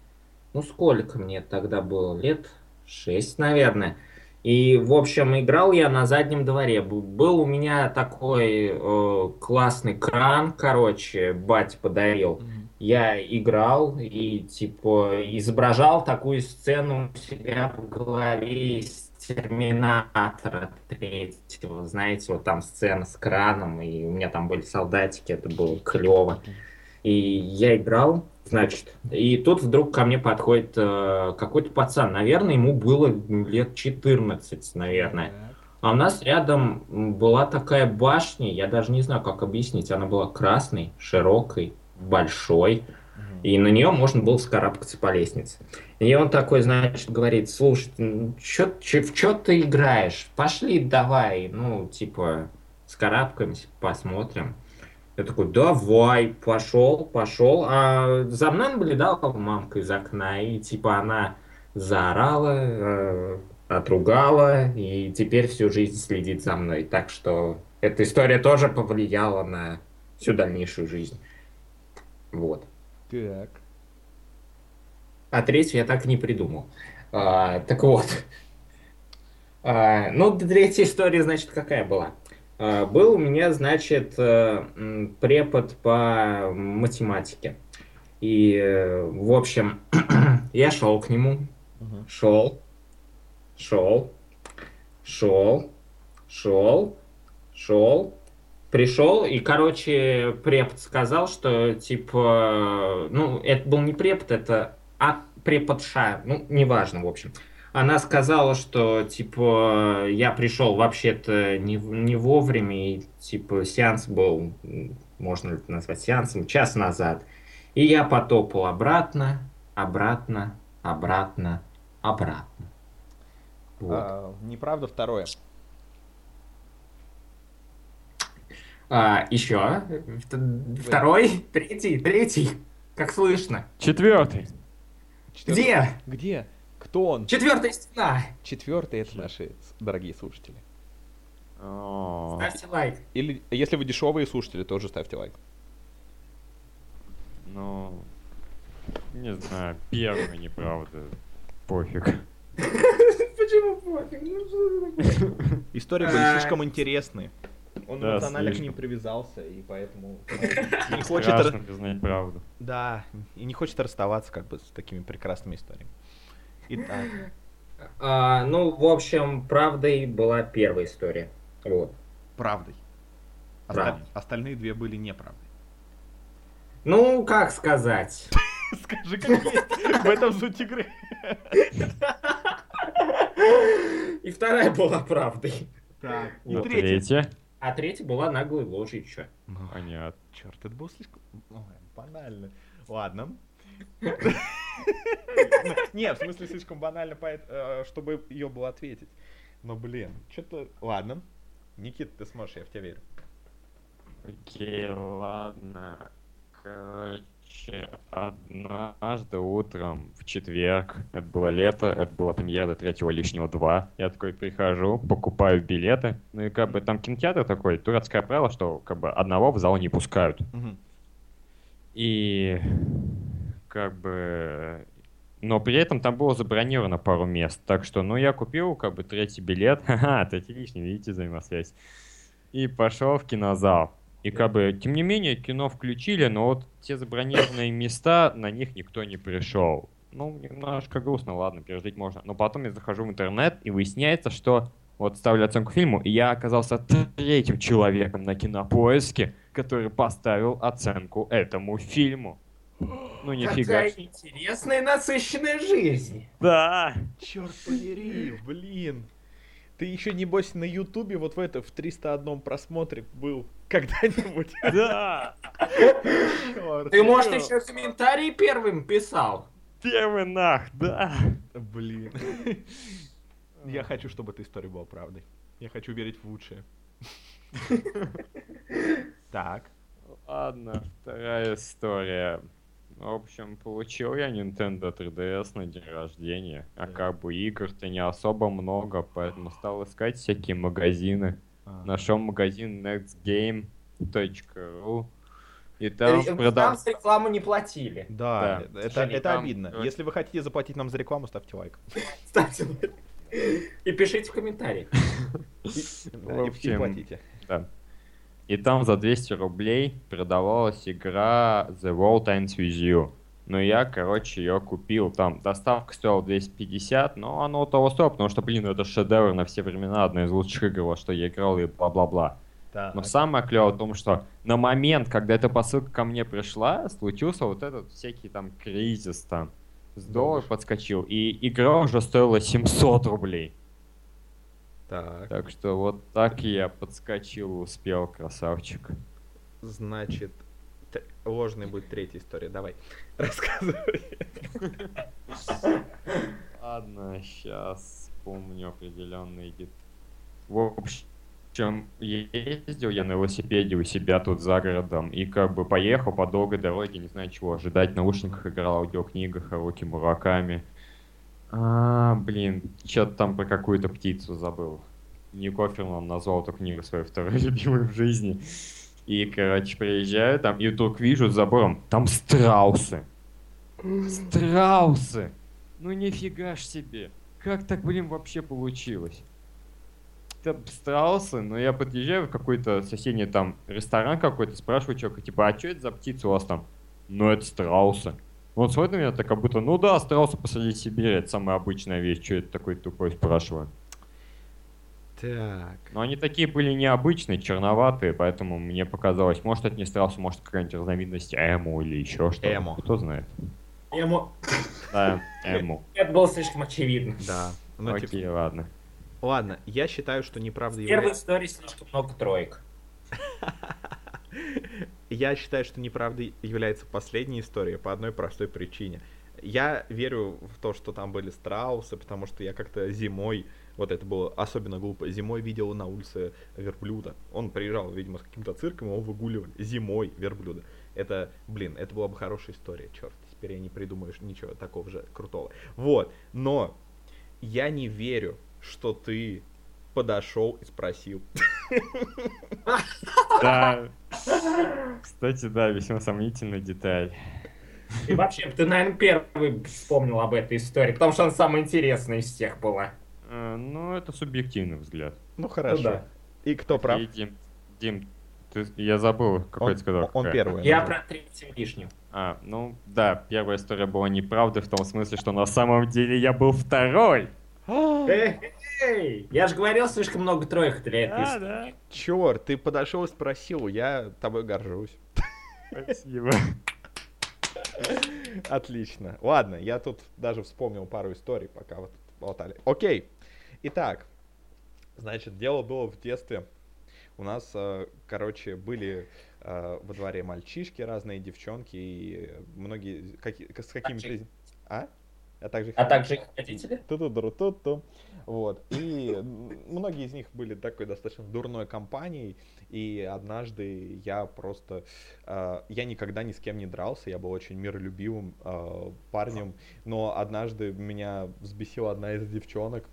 C: ну сколько мне тогда было? Лет шесть, наверное. И, в общем, играл я на заднем дворе. Был у меня такой э, классный кран, короче, батя подарил. Я играл и, типа, изображал такую сцену у себя в голове из Терминатора третьего. Знаете, вот там сцена с краном, и у меня там были солдатики, это было клево. И я играл, значит, и тут вдруг ко мне подходит э, какой-то пацан. Наверное, ему было лет 14, наверное. А у нас рядом была такая башня, я даже не знаю, как объяснить. Она была красной, широкой, большой, и на нее можно было скарабкаться по лестнице. И он такой, значит, говорит, слушай, чё, чё- в что ты играешь? Пошли давай, ну, типа, скарабкаемся, посмотрим. Я такой, давай, пошел, пошел. А за мной наблюдала мамка из окна, и типа она заорала, э, отругала, и теперь всю жизнь следит за мной. Так что эта история тоже повлияла на всю дальнейшую жизнь. Вот.
A: Так.
C: А третью я так и не придумал. А, так вот. А, ну, третья история, значит, какая была? А, был у меня, значит, э, препод по математике. И, э, в общем, я шел к нему,
A: Мгм.
C: шел, шел, шел, шел, шел, пришел, и, короче, препод сказал, что, типа, ну, это был не препод, это а, преподша, ну, неважно, в общем. Она сказала, что, типа, я пришел вообще-то не, не вовремя, и, типа, сеанс был, можно ли это назвать сеансом, час назад. И я потопал обратно, обратно, обратно, обратно. Вот.
A: А, неправда второе.
C: А, еще. Второй, третий, третий. Как слышно.
B: Четвертый.
A: Четвертый.
C: Где?
A: Где? Кто он?
C: Четвертая стена.
A: Четвертый это наши дорогие слушатели.
C: Ставьте лайк.
A: Или если вы дешевые слушатели, тоже ставьте лайк.
B: Ну, не знаю, первый, неправда. Пофиг.
C: Почему пофиг? Ну?
A: Истории были
C: А.
A: слишком интересные. Он
B: Да,
A: эмоционально к
B: слишком.
A: ним привязался, и поэтому не хочет...
B: Признать правду.
A: Да, и не хочет расставаться как бы с такими прекрасными историями. Итак,
C: А, ну, в общем, правдой была первая история. Вот.
A: правдой. Оста-
C: Правдой.
A: Остальные две были неправдой.
C: Ну, как сказать?
A: Скажи, как есть. В этом суть игры.
C: И вторая была правдой.
A: Так. И третья.
C: А третья была наглой ложью, чё?
A: Ну,
B: Понятно.
A: Черт, это было слишком... Ой, банально. Ладно. Нет, в смысле слишком банально, поэт- э, чтобы ее было ответить. Но, блин, что-то... Ладно. Никит, ты сможешь, я в тебя верю.
B: Окей, ладно. Короче, однажды утром в четверг, это было лето, это была премьера третьего лишнего 2. Я такой прихожу, покупаю билеты. Ну и как бы там кинотеатр такой, дурацкое правило, что как бы одного в зал не пускают.
A: Мгм.
B: И как бы... Но при этом там было забронировано пару мест. Так что, ну, я купил как бы третий билет. Ха-ха, третий лишний, видите, взаимосвязь. И пошел в кинозал. И как бы, тем не менее, кино включили, но вот те забронированные места, на них никто не пришел. Ну, немножко грустно, ладно, пережить можно. Но потом я захожу в интернет, и выясняется, что вот ставлю оценку фильму, и я оказался третьим человеком на кинопоиске, который поставил оценку этому фильму. Ну нифига.
C: Какая интересная насыщенная жизнь.
B: Да.
A: Черт побери, блин. Ты еще, небось, на Ютубе вот в это, в 301 просмотре был когда-нибудь?
B: Да.
C: Ты, может, еще комментарий первым писал?
B: Первый нах, да.
A: Блин. Я хочу, чтобы эта история была правдой. Я хочу верить в лучшее. Так.
B: Ладно, вторая история. В общем, получил я Nintendo 3DS на день рождения, а
A: Так.
B: как бы игр-то не особо много, поэтому стал искать всякие магазины.
A: А.
B: Нашел магазин nextgame.ru и там
C: Э, Там
B: продал...
C: с рекламу не платили.
A: Да,
B: Да.
A: это,
C: Женя,
A: это
B: там,
A: обидно. Если вы хотите заплатить нам за рекламу, ставьте лайк.
C: Кстати, и пишите в комментариях.
A: И, платите.
B: Да. И там за 200 рублей продавалась игра The World Ends With You. Но я, короче, ее купил. Там доставка стоила 250, но оно того стоило, потому что, блин, это шедевр на все времена, одна из лучших игр, во что я играл и бла-бла-бла.
A: Так.
B: Но самое клевое в том, что на момент, когда эта посылка ко мне пришла, случился вот этот всякий там кризис там. С доллар подскочил, и игра уже стоила 700 рублей.
A: Так,
B: Так что вот так я подскочил, успел, красавчик.
A: значит, ложной будет третья история. Давай, рассказывай.
B: Ладно, сейчас вспомню определенные детали. В общем, ездил я на велосипеде у себя тут за городом и как бы поехал по долгой дороге, не знаю чего ожидать, в наушниках играл аудиокнига Харуки Мураками. А, блин, что-то там про какую-то птицу забыл. Ник Оферман назвал эту книгу своей второй любимой в жизни. И, короче, приезжаю там, и вдруг вижу за забором, там страусы. Страусы! Ну нифига ж себе. Как так, блин, вообще получилось? Там страусы, но я подъезжаю в какой-то соседний там ресторан какой-то, спрашиваю человека, типа, а что это за птица у вас там? Ну, это страусы. Он смотрит на меня так, как будто, ну да, страусы посреди Сибири, это самая обычная вещь, что это такой тупой, спрашиваю.
A: Так.
B: Но они такие были необычные, черноватые, поэтому мне показалось, может это не страусы, может какая-нибудь разновидность эму или еще что-то.
A: Эмо.
B: Кто знает.
C: Ему...
B: Да, эму.
C: Это было слишком очевидно.
A: Да. Ну, типа,
B: Окей, ладно.
A: ладно, я считаю, что неправда
C: В
A: является...
C: истории слишком много троек.
A: Я считаю, что неправдой является последняя история по одной простой причине. Я верю в то, что там были страусы, потому что я как-то зимой, вот это было особенно глупо, зимой видел на улице верблюда. Он приезжал, видимо, с каким-то цирком, его выгуливали. Зимой верблюда. Это, блин, это была бы хорошая история, черт. Теперь я не придумаю ничего такого же крутого. Вот, но я не верю, что ты подошел и спросил.
B: Да. Кстати, да, весьма сомнительная деталь.
C: И вообще, ты, наверное, первый вспомнил об этой истории, потому что она самая интересная из всех была.
B: Э, Ну, это субъективный взгляд.
A: Ну хорошо.
C: да.
A: И кто прав?
B: И, Дим, Дим, ты, я забыл, какой
A: Он,
B: ты сказал.
A: он
B: какая.
A: первый.
C: Я про третью лишнюю.
B: А, ну, да, первая история была неправда в том смысле, что на самом деле я был второй.
C: Эй, я же говорил, слишком много троек для этой
B: Да, да.
A: Черт, ты подошел и спросил, я тобой горжусь.
B: Спасибо.
A: Отлично. Ладно, я тут даже вспомнил пару историй, пока вот болтали. Окей. Итак, значит, дело было в детстве. У нас, э, короче, были э, во дворе мальчишки, разные девчонки, и многие каки- с какими-то... А? А также...
C: А также их родители?
A: Ту-ту-ду-ту-ту. Вот. И многие из них были такой достаточно дурной компанией. И однажды я просто... э, я никогда ни с кем не дрался. Я был очень миролюбивым э, парнем. Но однажды меня взбесила одна из девчонок.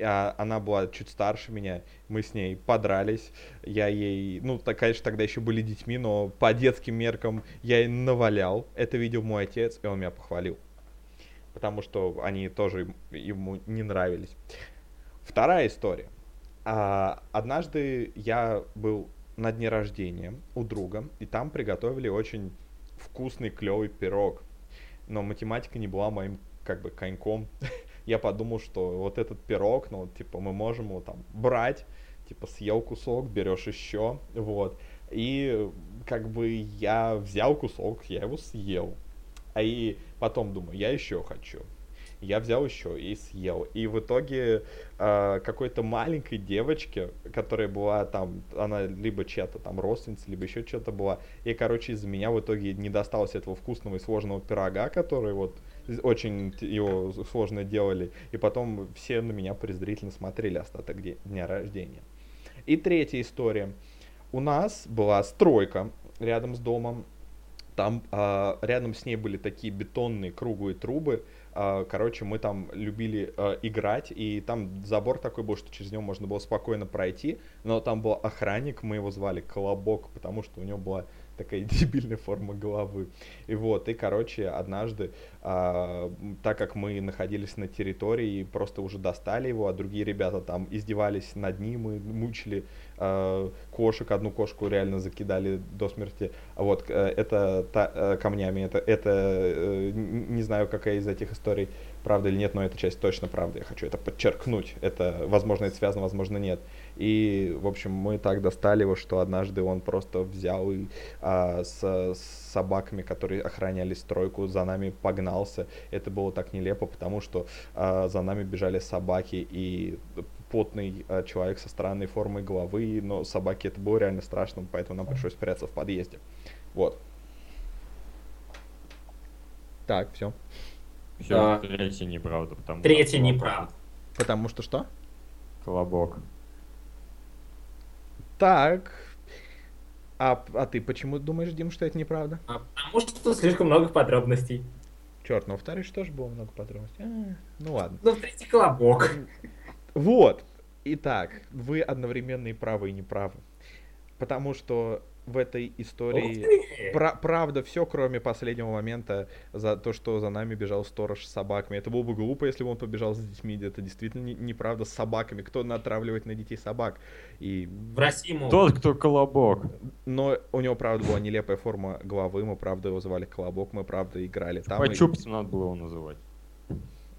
A: А, Она была чуть старше меня, мы с ней подрались, я ей, ну, так, конечно, тогда еще были детьми, но по детским меркам я ей навалял, это видел мой отец, и он меня похвалил потому что они тоже ему не нравились. Вторая история. А, однажды я был на дне рождения у друга, и там приготовили очень вкусный, клевый пирог. Но математика не была моим, как бы, коньком. Я подумал, что вот этот пирог, ну, типа, мы можем его там брать, типа, съел кусок, берешь еще, вот. И, как бы, я взял кусок, я его съел. А и потом думаю, я еще хочу. Я взял еще и съел. И в итоге э, какой-то маленькой девочке, которая была там, она либо чья-то там родственница, либо еще что-то была. И, короче, из-за меня в итоге не досталось этого вкусного и сложного пирога, который вот очень его сложно делали. И потом все на меня презрительно смотрели остаток дня рождения. И третья история. У нас была стройка рядом с домом. Там а, рядом с ней были такие бетонные круглые трубы. А, короче, мы там любили а, играть, и там забор такой был, что через него можно было спокойно пройти. Но там был охранник, мы его звали Колобок, потому что у него была такая дебильная форма головы. И вот, и, короче, однажды, а, так как мы находились на территории и просто уже достали его, а другие ребята там издевались над ним и мучили а, кошек, одну кошку реально закидали до смерти. А Вот, э, это та- э, камнями, это, это э, не знаю, какая из этих историй правда или нет, но эта часть точно правда, я хочу это подчеркнуть. Это, возможно, это связано, возможно, нет. И, в общем, мы так достали его, что однажды он просто взял и а, с, с собаками, которые охраняли стройку, за нами погнался. Это было так нелепо, потому что а, за нами бежали собаки и потный а, человек со странной формой головы, но собаки это было реально страшно, поэтому нам пришлось спрятаться в подъезде. Вот. Так, все.
B: Все,
C: Да.
B: третья неправда, потому что
C: неправда.
A: Потому что что?
B: Колобок.
A: Так. А, а ты почему думаешь, Дим, что это неправда?
C: А Потому что слишком много подробностей.
A: Черт, ну во-вторых, что же было много подробностей. А, ну ладно.
C: Ну, третий колобок.
A: Вот. Итак, вы одновременно и правы, и неправы. Потому что в этой истории пра- правда все, кроме последнего момента за то, что за нами бежал сторож с собаками. Это было бы глупо, если бы он побежал с детьми. Это действительно не- неправда с собаками. Кто натравливает на детей собак? И...
C: В России могут.
B: Тот, кто колобок.
A: Но у него, правда, была нелепая форма головы. Мы, правда, его звали Колобок. Мы, правда, играли там. и-
B: Почупцем надо было его называть.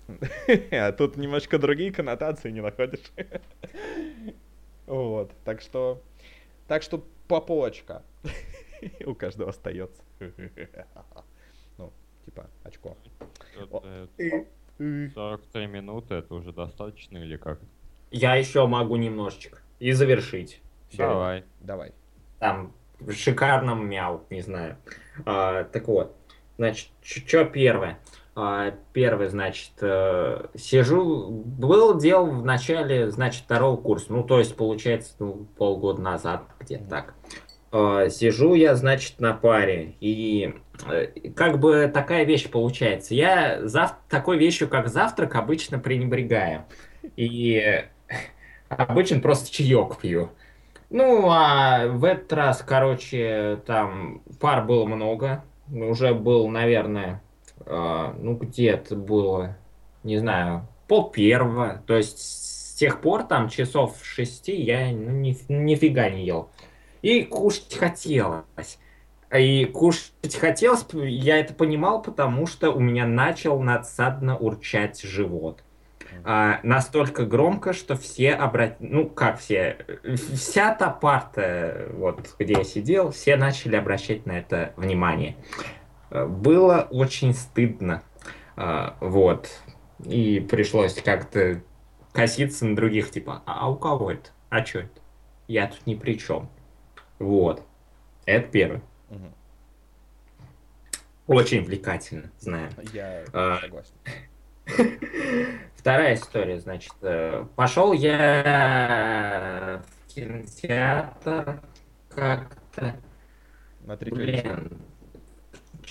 A: А тут немножко другие коннотации не находишь. Вот, так что... Так что по полочка. У каждого остается. Ну, типа, очко.
B: Э, 43 минуты, это уже достаточно или как?
C: Я еще могу немножечко. И завершить.
B: Давай.
A: Давай.
C: Там в шикарном мяу, не знаю. А, так вот, значит, что первое? А, первое, значит, э, сижу, был дел в начале, значит, второго курса, ну, то есть, получается, ну, полгода назад, где-то так. А, сижу я, значит, на паре, и э, как бы такая вещь получается. Я зав... такой вещью, как завтрак, обычно пренебрегаю. И обычно просто чаек пью. Ну, а в этот раз, короче, там пар было много. Уже был, наверное, э, ну, где-то было, не знаю, пол первого. То есть с тех пор, там, часов шести я ну, ни, нифига не ел. И кушать хотелось. И кушать хотелось, я это понимал, потому что у меня начал надсадно урчать живот. а, настолько громко, что все обратили, ну как все, вся та парта, вот где я сидел, все начали обращать на это внимание. Было очень стыдно, а, вот, и пришлось как-то коситься на других, типа, а у кого это? А что это? Я тут ни при чем. Вот. Это первый.
A: Мгм.
C: Очень увлекательно, знаю.
A: Я
C: А.
A: согласен.
C: Вторая история, значит, э, пошел я в кинотеатр как-то,
A: На лицо.
C: блин,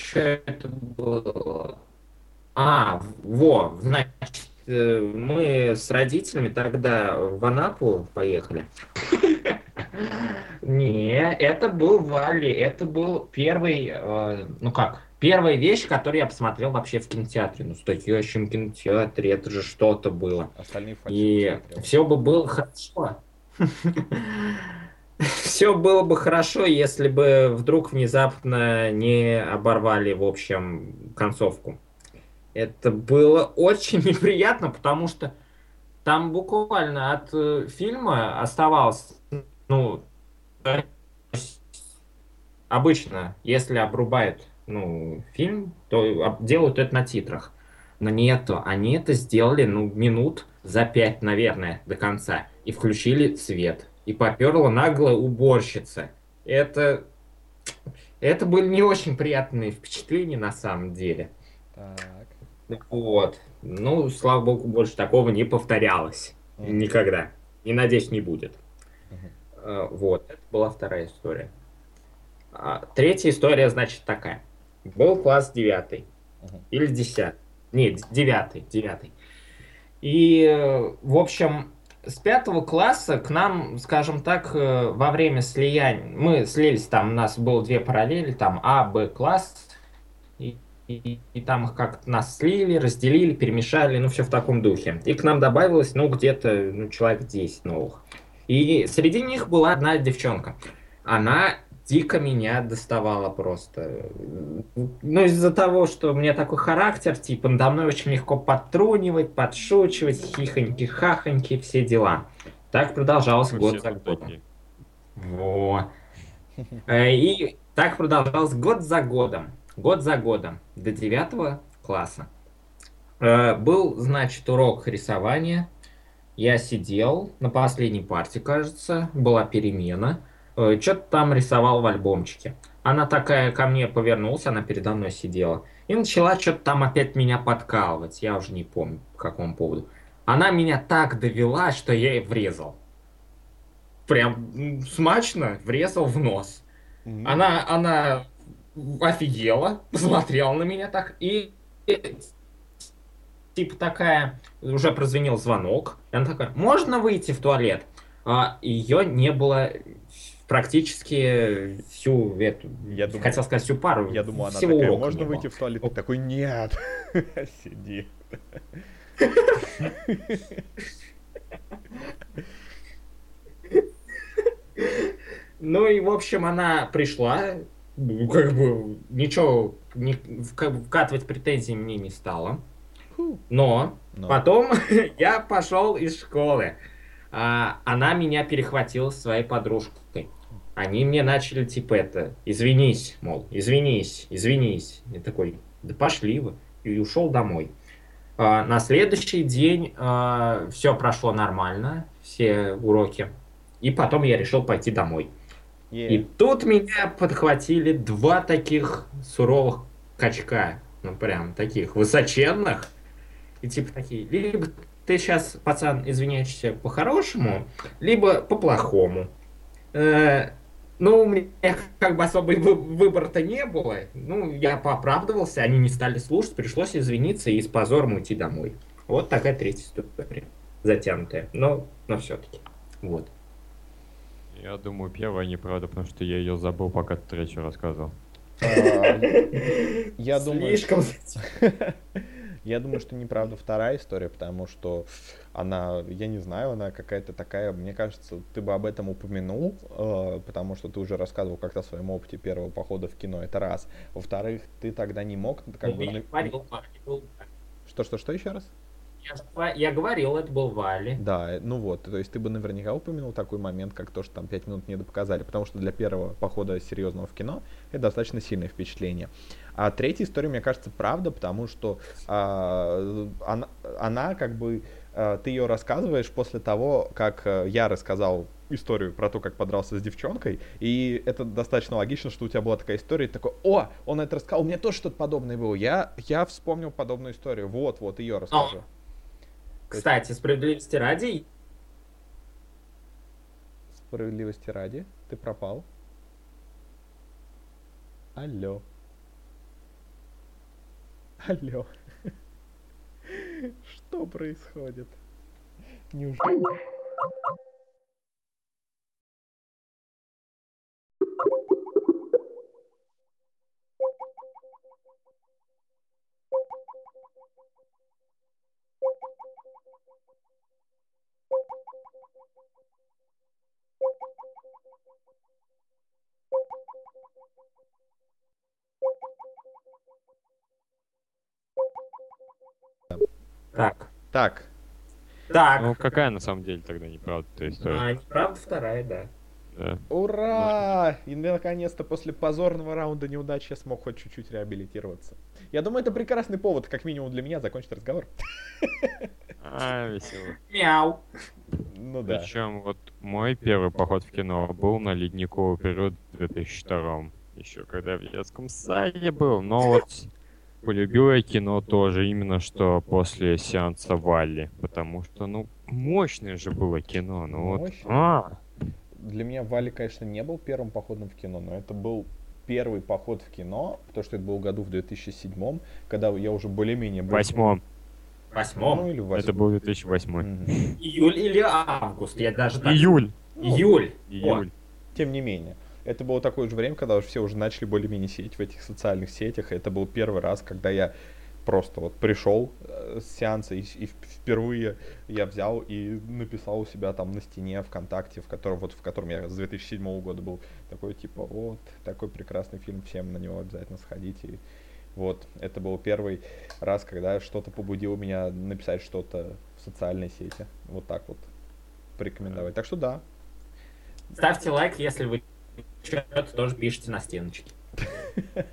C: что это было? А, во, значит, э, мы с родителями тогда в Анапу поехали. Не, это был Вали, это был первый, э, ну как, первая вещь, которую я посмотрел вообще в кинотеатре. Ну, в настоящем кинотеатре, это же что-то было.
A: Остальные
C: И все бы было хорошо. Все было бы хорошо, если бы вдруг внезапно не оборвали, в общем, концовку. Это было очень неприятно, потому что там буквально от э, фильма оставалось, ну, обычно, если обрубают, ну, фильм, то делают это на титрах. Но нету, они это сделали, ну, минут за пять, наверное, до конца. И включили свет. И поперла наглая уборщица. Это... Это были не очень приятные впечатления на самом деле.
A: Так.
C: Вот. Ну, слава богу, больше такого не повторялось.
A: Мгм.
C: Никогда. И надеюсь, не будет. Э, Вот. Это была вторая история. А, Третья история, значит, такая. Был класс девятый.
A: Мгм.
C: Или десятый. Нет, девятый, девятый. И, э, в общем, с пятого класса к нам, скажем так, э, во время слияния, мы слились, там у нас было две параллели, там А, Б класс, и, и- и там их как-то нас слили, разделили, перемешали, ну, все в таком духе. И к нам добавилось, ну, где-то, ну, человек 10 новых. И среди них была одна девчонка. Она дико меня доставала просто. Ну, из-за того, что у меня такой характер, типа, надо мной очень легко подтрунивать, подшучивать, хихоньки-хахоньки, все дела. Так продолжалось
B: Мы
C: год за годом.
B: такие.
C: Во. Э, И так продолжалось год за годом. Год за годом. До девятого класса. Э, Был, значит, урок рисования. Я сидел на последней парте, кажется. Была перемена. Что-то там рисовал в альбомчике. Она такая ко мне повернулась, она передо мной сидела. И начала что-то там опять меня подкалывать. Я уже не помню, по какому поводу. Она меня так довела, что я ей врезал. Прям смачно врезал в нос.
A: Мгм.
C: Она, она офигела, посмотрела на меня так и и, типа такая, уже прозвенел звонок, и она такая, можно выйти в туалет? А ее не было практически всю эту,
A: Я думаю-
C: хотел сказать всю пару,
A: Я думаю, она
C: всего
A: такая,
C: урока
A: можно
C: не было».
A: выйти в туалет? Ты такой, нет. Сиди.
C: Ну и, в общем, она пришла, ну, как бы ничего не, вка- вкатывать претензии мне не стала. Но
A: Но.
C: потом я пошел из школы. А, она меня перехватила своей подружкой. Они мне начали типа это, извинись, мол, извинись, извинись. Я такой, да пошли вы. И ушел домой. А, на следующий день все прошло нормально, все уроки. И потом я решил пойти домой. И
A: Е.
C: тут меня подхватили два таких суровых качка. Ну, прям таких высоченных. И типа такие, либо ты сейчас, пацан, извиняешься по-хорошему, либо по-плохому. Э, ну, у меня как бы особый вы- выбора-то не было. Ну, я пооправдывался, они не стали слушать, пришлось извиниться и с позором уйти домой. Вот такая третья история. Затянутая. Но, но все-таки. Вот.
B: Я думаю, первая неправда, потому что я ее забыл, пока ты третью рассказывал.
A: А, Я думаю,
C: Слишком
A: Я думаю, что неправда вторая история, потому что она, я не знаю, она какая-то такая, мне кажется, ты бы об этом упомянул, э, потому что ты уже рассказывал как-то о своем опыте первого похода в кино, это раз. Во-вторых, ты тогда не мог, как бы,
C: Я говорил, говорил.
A: что, что, что еще раз?
C: Я, я говорил, это был Вали.
A: Да, э, ну вот, то есть ты бы наверняка упомянул такой момент, как то, что там 5 минут не показали, потому что для первого похода серьезного в кино это достаточно сильное впечатление. А третья история, мне кажется, правда, потому что а, она, она как бы, а, ты ее рассказываешь после того, как а, я рассказал историю про то, как подрался с девчонкой, и это достаточно логично, что у тебя была такая история, и ты такой, о, он это рассказал, у меня тоже что-то подобное было, я, я вспомнил подобную историю, вот, вот, ее расскажу.
C: Кстати, справедливости ради,
A: Справедливости ради, ты пропал. Алло. Алло. Что происходит? Неужели?
C: Так.
A: Так,
C: Так.
B: Ну, какая на самом деле тогда неправда эта история?
C: А, неправда вторая, да.
B: Да.
A: ура! И наконец-то после позорного раунда неудачи я смог хоть чуть-чуть реабилитироваться. Я думаю, это прекрасный повод, как минимум для меня, закончить разговор.
B: А, весело.
C: Мяу.
A: Ну да.
B: Причем вот мой первый поход в кино был на ледниковый период в 2002 еще когда в детском саде был. Но вот полюбил я кино тоже именно что после сеанса Валли. Потому что, ну, мощное же было кино. Ну вот. А,
A: Для меня Вали, конечно, не был первым походом в кино, но это был первый поход в кино, потому что это был году в 2007, когда я уже более-менее... был-
B: восьмом.
C: В восьмом.
A: Ну, или в
B: Это
A: восьмом.
B: был 2008.
A: Мгм.
C: Июль или август? Я даже так-
B: Июль.
A: Ну,
C: Июль.
B: Июль.
A: Тем не менее. Это было такое же время, когда уже все уже начали более-менее сидеть в этих социальных сетях. Это был первый раз, когда я просто вот пришел э, с сеанса и, и впервые я взял и написал у себя там на стене ВКонтакте, в котором вот в котором я с 2007 года был такой типа вот такой прекрасный фильм, всем на него обязательно сходите. И вот это был первый раз, когда что-то побудило меня написать что-то в социальной сети, вот так вот порекомендовать. Так что да,
C: Ставьте лайк, если вы тоже пишете на стеночке.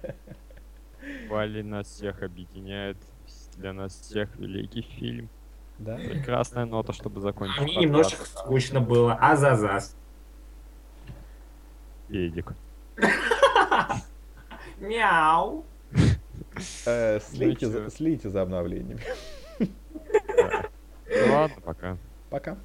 B: Валли нас всех объединяет. Для нас всех великий фильм.
A: да.
B: Прекрасная нота, чтобы закончить.
C: Мне немножечко скучно было. Азазас.
B: Эдик.
C: Мяу.
A: Э, слейте, за, слейте за обновлениями.
B: Ну ладно, пока.
A: Пока.